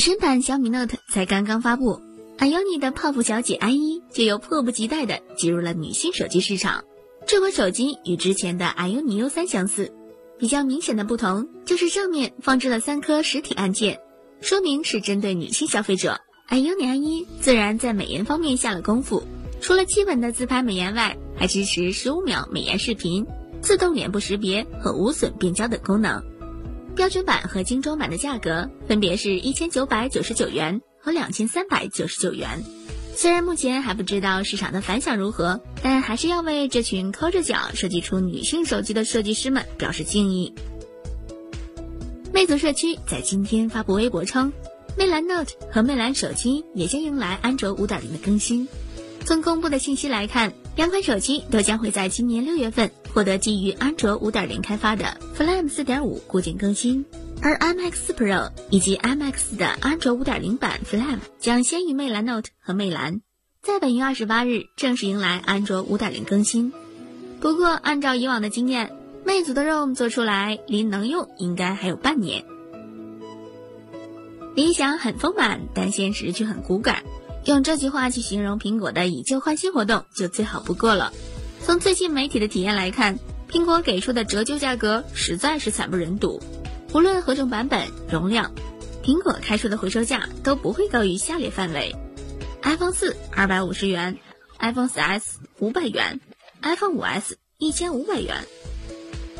神版小米 Note 才刚刚发布，iONI 的泡芙小姐 IE 就又迫不及待地进入了女性手机市场。这款手机与之前的 iONI U3 相似，比较明显的不同就是上面放置了三颗实体按键，说明是针对女性消费者。iONI IE 自然在美颜方面下了功夫，除了基本的自拍美颜外，还支持十五秒美颜视频、自动脸部识别和无损变焦等功能。标准版和精装版的价格分别是一千九百九十九元和两千三百九十九元。虽然目前还不知道市场的反响如何，但还是要为这群抠着脚设计出女性手机的设计师们表示敬意。魅族社区在今天发布微博称，魅蓝 Note 和魅蓝手机也将迎来安卓五点零的更新。从公布的信息来看，两款手机都将会在今年六月份。获得基于安卓5.0开发的 Flame 4.5固件更新，而 MX Pro 以及 MX 的安卓5.0版 Flame 将先于魅蓝 Note 和魅蓝，在本月二十八日正式迎来安卓5.0更新。不过，按照以往的经验，魅族的 ROM 做出来离能用应该还有半年。理想很丰满，但现实却很骨感。用这句话去形容苹果的以旧换新活动，就最好不过了。从最近媒体的体验来看，苹果给出的折旧价格实在是惨不忍睹。无论何种版本、容量，苹果开出的回收价都不会高于下列范围：iPhone 四二百五十元，iPhone 四 S 五百元，iPhone 五 S 一千五百元。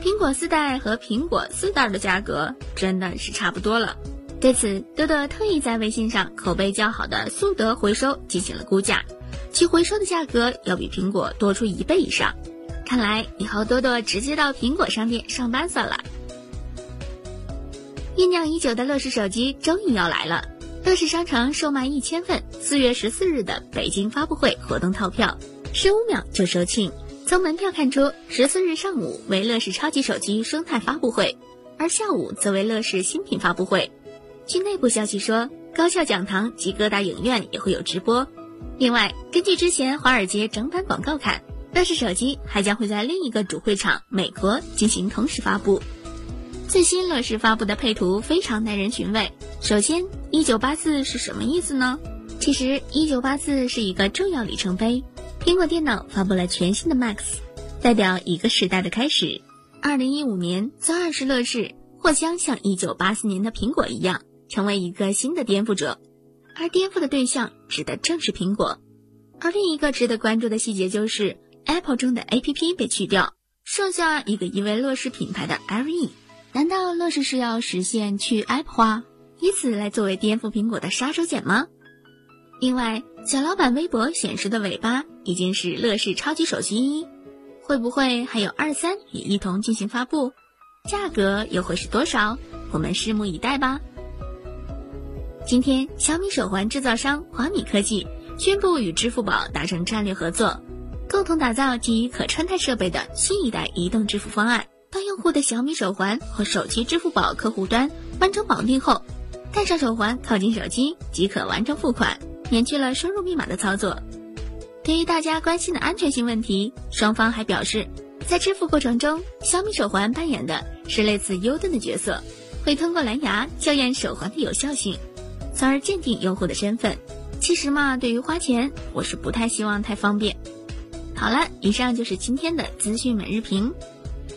苹果四代和苹果四代的价格真的是差不多了。对此，多多特意在微信上口碑较好的速得回收进行了估价。其回收的价格要比苹果多出一倍以上，看来以后多多直接到苹果商店上班算了。酝酿已久的乐视手机终于要来了，乐视商城售卖一千份四月十四日的北京发布会活动套票，十五秒就售罄。从门票看出，十四日上午为乐视超级手机生态发布会，而下午则为乐视新品发布会。据内部消息说，高校讲堂及各大影院也会有直播。另外，根据之前华尔街整版广告看，乐视手机还将会在另一个主会场美国进行同时发布。最新乐视发布的配图非常耐人寻味。首先，一九八四是什么意思呢？其实，一九八四是一个重要里程碑。苹果电脑发布了全新的 Max，代表一个时代的开始。二零一五年，钻二十乐视或将像一九八四年的苹果一样，成为一个新的颠覆者。而颠覆的对象指的正是苹果，而另一个值得关注的细节就是 Apple 中的 APP 被去掉，剩下一个因为乐视品牌的 LE。难道乐视是要实现去 App 化，以此来作为颠覆苹果的杀手锏吗？另外，小老板微博显示的尾巴已经是乐视超级手机一，会不会还有二三也一同进行发布？价格又会是多少？我们拭目以待吧。今天，小米手环制造商华米科技宣布与支付宝达成战略合作，共同打造基于可穿戴设备的新一代移动支付方案。当用户的小米手环和手机支付宝客户端完成绑定后，戴上手环靠近手机即可完成付款，免去了输入密码的操作。对于大家关心的安全性问题，双方还表示，在支付过程中，小米手环扮演的是类似 U 盾的角色，会通过蓝牙校验手环的有效性。从而鉴定用户的身份。其实嘛，对于花钱，我是不太希望太方便。好了，以上就是今天的资讯每日评。